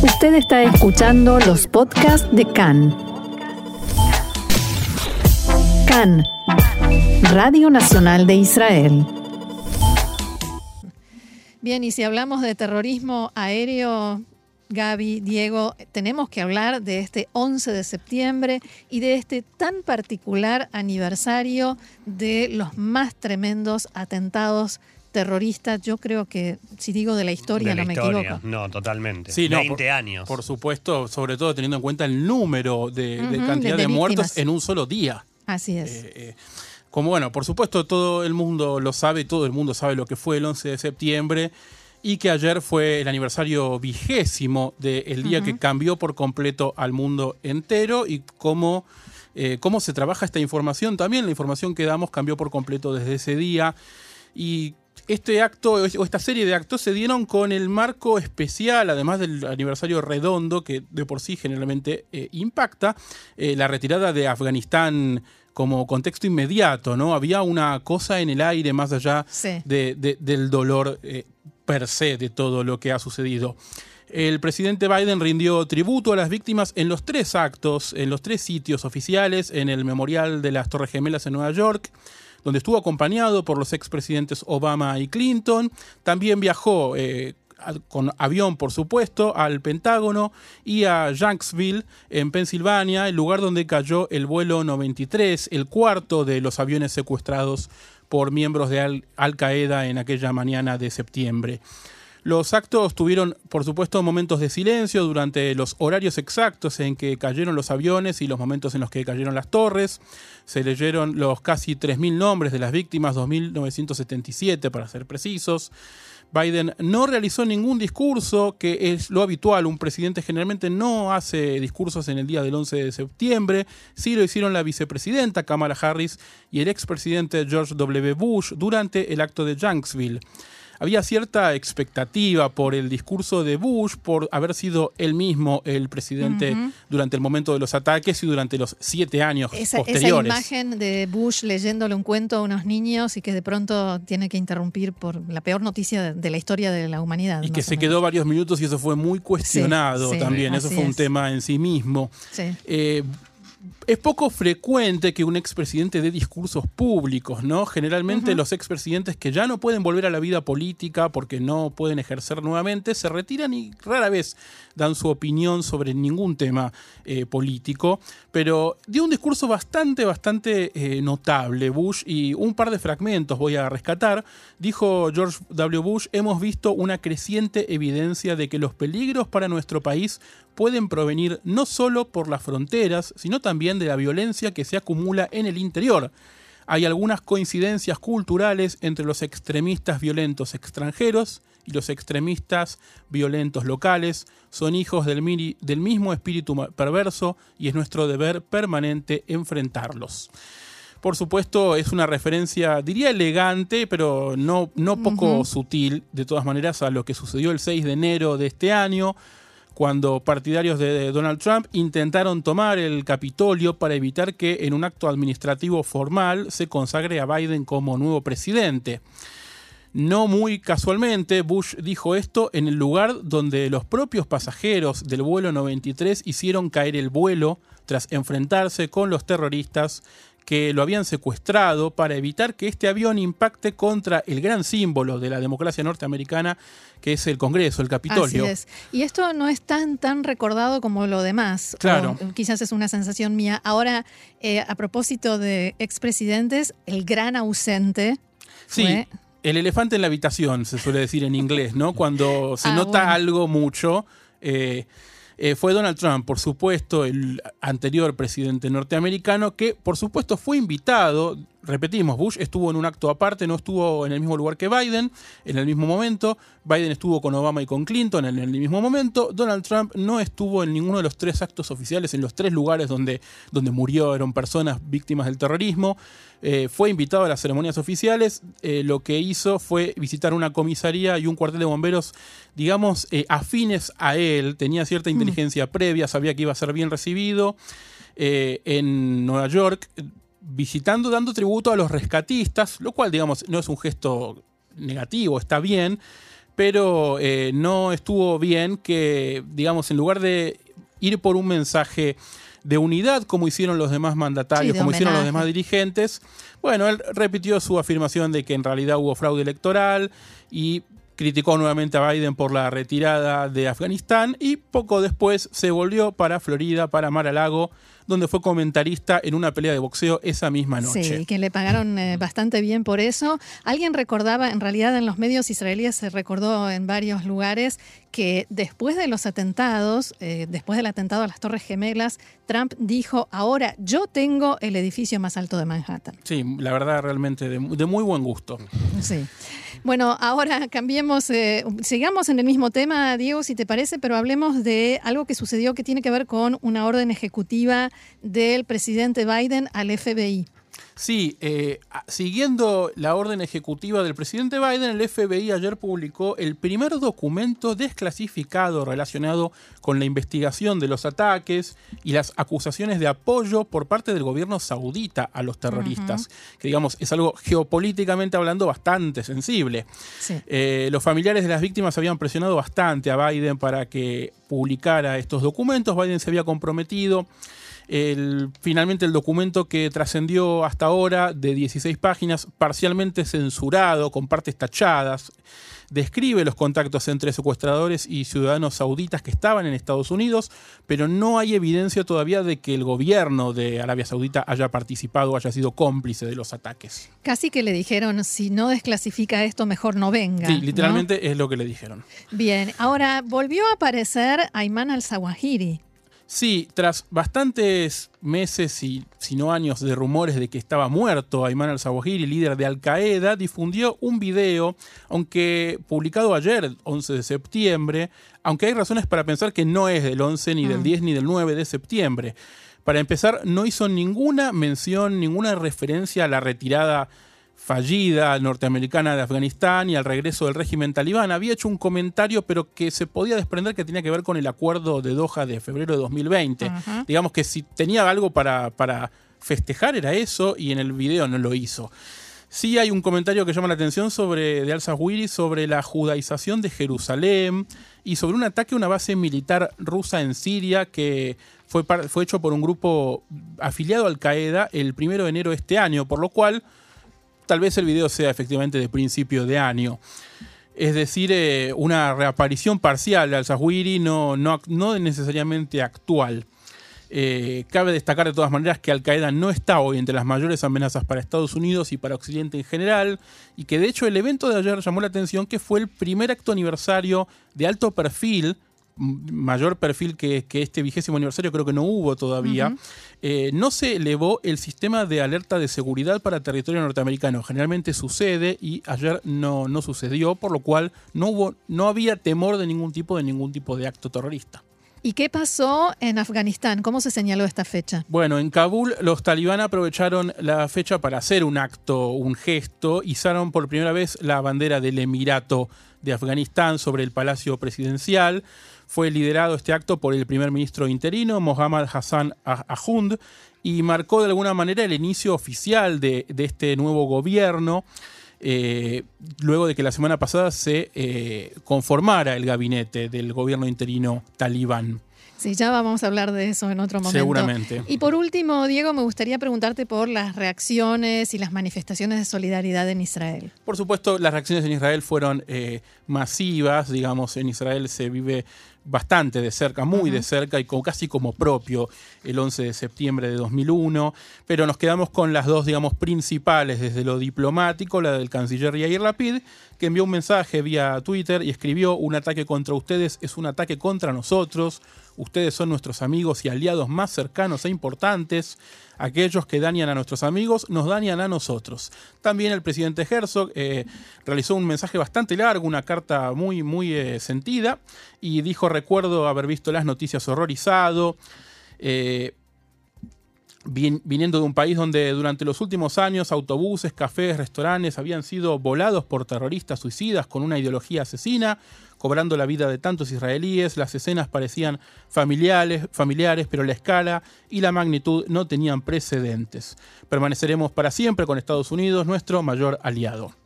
Usted está escuchando los podcasts de CAN. CAN, Radio Nacional de Israel. Bien, y si hablamos de terrorismo aéreo, Gaby, Diego, tenemos que hablar de este 11 de septiembre y de este tan particular aniversario de los más tremendos atentados terroristas. Yo creo que, si digo de la historia, De la no me historia. equivoco. No, totalmente. Sí, no, 20 por- años. Por supuesto, sobre todo teniendo en cuenta el número de, cantidad de- de, de muertos en un solo día. Así es. Eh, eh, como bueno, por supuesto todo el mundo lo sabe, todo el mundo sabe lo que fue el 11 de septiembre y que ayer fue el aniversario vigésimo del día que cambió por completo al mundo entero y cómo, eh, cómo se trabaja esta información. También la información que damos cambió por completo desde ese día y este acto o esta serie de actos se dieron con el marco especial, además del aniversario redondo que de por sí generalmente eh, impacta, eh, la retirada de Afganistán como contexto inmediato, ¿no? Había una cosa en el aire más allá Sí. de- de- del dolor eh, per se de todo lo que ha sucedido. El presidente Biden rindió tributo a las víctimas en los tres actos, en los tres sitios oficiales, en el Memorial de las Torres Gemelas en Nueva York, donde estuvo acompañado por los expresidentes Obama y Clinton. También viajó eh, al- con avión, por supuesto, al Pentágono y a Yanksville, en Pensilvania, el lugar donde cayó el vuelo 93, el cuarto de los aviones secuestrados por miembros de Al- Al-Qaeda en aquella mañana de septiembre. Los actos tuvieron, por supuesto, momentos de silencio durante los horarios exactos en que cayeron los aviones y los momentos en los que cayeron las torres. Se leyeron los casi 3.000 nombres de las víctimas, 2.977 para ser precisos. Biden no realizó ningún discurso, que es lo habitual. Un presidente generalmente no hace discursos en el día del 11 de septiembre. Sí lo hicieron la vicepresidenta Kamala Harris y el expresidente George W. Bush durante el acto de Yanksville. Había cierta expectativa por el discurso de Bush, por haber sido él mismo el presidente durante el momento de los ataques y durante los siete años Esa, esa posteriores. imagen de Bush leyéndole un cuento a unos niños y que de pronto tiene que interrumpir por la peor noticia de, de la historia de la humanidad. Y que se quedó varios minutos y eso fue muy cuestionado sí, también. Eso fue un es. tema en sí mismo. Sí. Eh, es poco frecuente que un expresidente dé discursos públicos, ¿no? Generalmente los expresidentes que ya no pueden volver a la vida política porque no pueden ejercer nuevamente, se retiran y rara vez dan su opinión sobre ningún tema eh, político, pero dio un discurso bastante, bastante eh, notable Bush y un par de fragmentos voy a rescatar. Dijo George W. Bush, hemos visto una creciente evidencia de que los peligros para nuestro país pueden provenir no solo por las fronteras, sino también de la violencia que se acumula en el interior. Hay algunas coincidencias culturales entre los extremistas violentos extranjeros y los extremistas violentos locales. Son hijos del, miri- del mismo espíritu perverso y es nuestro deber permanente enfrentarlos. Por supuesto, es una referencia, diría elegante, pero no, no poco sutil, de todas maneras, a lo que sucedió el 6 de enero de este año, cuando partidarios de Donald Trump intentaron tomar el Capitolio para evitar que en un acto administrativo formal se consagre a Biden como nuevo presidente. No muy casualmente, Bush dijo esto en el lugar donde los propios pasajeros del vuelo 93 hicieron caer el vuelo tras enfrentarse con los terroristas que lo habían secuestrado para evitar que este avión impacte contra el gran símbolo de la democracia norteamericana, que es el Congreso, el Capitolio. Así es. Y esto no es tan, tan recordado como lo demás. Claro. O quizás es una sensación mía. Ahora, eh, a propósito de expresidentes, el gran ausente Sí, fue... el elefante en la habitación, se suele decir en inglés, ¿no? Cuando se Ah, nota bueno. algo mucho. eh, eh, fue Donald Trump, por supuesto, el anterior presidente norteamericano, que por supuesto fue invitado, repetimos, Bush estuvo en un acto aparte, no estuvo en el mismo lugar que Biden, en el mismo momento, Biden estuvo con Obama y con Clinton en el mismo momento, Donald Trump no estuvo en ninguno de los tres actos oficiales, en los tres lugares donde, donde murieron personas víctimas del terrorismo, eh, fue invitado a las ceremonias oficiales, eh, lo que hizo fue visitar una comisaría y un cuartel de bomberos, digamos, eh, afines a él, tenía cierta inteligencia previa, sabía que iba a ser bien recibido eh, en Nueva York, visitando, dando tributo a los rescatistas, lo cual, digamos, no es un gesto negativo, está bien, pero eh, no estuvo bien que, digamos, en lugar de ir por un mensaje de unidad como hicieron los demás mandatarios, como hicieron los demás dirigentes, bueno, él repitió su afirmación de que en realidad hubo fraude electoral y criticó nuevamente a Biden por la retirada de Afganistán y poco después se volvió para Florida, para Mar-a-Lago, donde fue comentarista en una pelea de boxeo esa misma noche. Sí, que le pagaron eh, bastante bien por eso. Alguien recordaba, en realidad en los medios israelíes se recordó en varios lugares que después de los atentados, eh, después del atentado a las Torres Gemelas, Trump dijo, ahora yo tengo el edificio más alto de Manhattan. Sí, la verdad realmente de, muy buen gusto. Sí. Bueno, ahora cambiemos, eh, sigamos en el mismo tema, Diego, si te parece, pero hablemos de algo que sucedió que tiene que ver con una orden ejecutiva del presidente Biden al FBI. Sí, eh, siguiendo la orden ejecutiva del presidente Biden, el FBI ayer publicó el primer documento desclasificado relacionado con la investigación de los ataques y las acusaciones de apoyo por parte del gobierno saudita a los terroristas, que digamos es algo geopolíticamente hablando bastante sensible. Eh, los familiares de las víctimas habían presionado bastante a Biden para que publicara estos documentos, Biden se había comprometido finalmente el documento que trascendió hasta ahora de 16 páginas, parcialmente censurado, con partes tachadas, describe los contactos entre secuestradores y ciudadanos sauditas que estaban en Estados Unidos, pero no hay evidencia todavía de que el gobierno de Arabia Saudita haya participado o haya sido cómplice de los ataques. Casi que le dijeron, si no desclasifica esto, mejor no venga. Sí, literalmente es lo que le dijeron. Bien, ahora volvió a aparecer Ayman al-Zawahiri. Sí, tras bastantes meses y si no años de rumores de que estaba muerto Ayman al-Zawahiri, líder de Al-Qaeda, difundió un video, aunque publicado ayer, 11 de septiembre, aunque hay razones para pensar que no es del 11 ni del 10 mm. ni del 9 de septiembre. Para empezar, no hizo ninguna mención, ninguna referencia a la retirada fallida norteamericana de Afganistán y al regreso del régimen talibán. Había hecho un comentario, pero que se podía desprender que tenía que ver con el acuerdo de Doha de febrero de 2020. Digamos que si tenía algo para, para festejar era eso y en el video no lo hizo. Sí hay un comentario que llama la atención sobre, de Al-Zawahiri sobre la judaización de Jerusalén y sobre un ataque a una base militar rusa en Siria que fue, fue hecho por un grupo afiliado a Al-Qaeda el primero de enero de este año, por lo cual tal vez el video sea efectivamente de principio de año. Es decir, eh, una reaparición parcial al Zahwiri, no, no, no necesariamente actual. Eh, cabe destacar de todas maneras que Al Qaeda no está hoy entre las mayores amenazas para Estados Unidos y para Occidente en general, y que de hecho el evento de ayer llamó la atención que fue el primer acto aniversario de alto perfil mayor perfil que, este vigésimo aniversario creo que no hubo todavía, eh, no se elevó el sistema de alerta de seguridad para territorio norteamericano. Generalmente sucede y ayer no, no sucedió, por lo cual no, hubo, no había temor de ningún tipo, de ningún tipo de acto terrorista. ¿Y qué pasó en Afganistán? ¿Cómo se señaló esta fecha? Bueno, en Kabul los talibán aprovecharon la fecha para hacer un acto, un gesto, izaron por primera vez la bandera del Emirato de Afganistán sobre el Palacio Presidencial. Fue liderado este acto por el primer ministro interino, Mohammad Hassan Ahund, y marcó de alguna manera el inicio oficial de, este nuevo gobierno. Eh, luego de que la semana pasada se eh, conformara el gabinete del gobierno interino talibán. Sí, ya vamos a hablar de eso en otro momento. Seguramente. Y por último, Diego, me gustaría preguntarte por las reacciones y las manifestaciones de solidaridad en Israel. Por supuesto, las reacciones en Israel fueron eh, masivas, digamos, en Israel se vive bastante de cerca, muy de cerca y casi como propio el 11 de septiembre de 2001, pero nos quedamos con las dos, digamos, principales desde lo diplomático, la del canciller Yair Lapid, que envió un mensaje vía Twitter y escribió, un ataque contra ustedes es un ataque contra nosotros, ustedes son nuestros amigos y aliados más cercanos e importantes, aquellos que dañan a nuestros amigos nos dañan a nosotros. También el presidente Herzog eh, realizó un mensaje bastante largo, una carta muy, muy eh, sentida, y dijo, recuerdo haber visto las noticias horrorizado. Eh, viniendo de un país donde durante los últimos años autobuses, cafés, restaurantes habían sido volados por terroristas suicidas con una ideología asesina, cobrando la vida de tantos israelíes, las escenas parecían familiares, familiares, pero la escala y la magnitud no tenían precedentes. Permaneceremos para siempre con Estados Unidos, nuestro mayor aliado.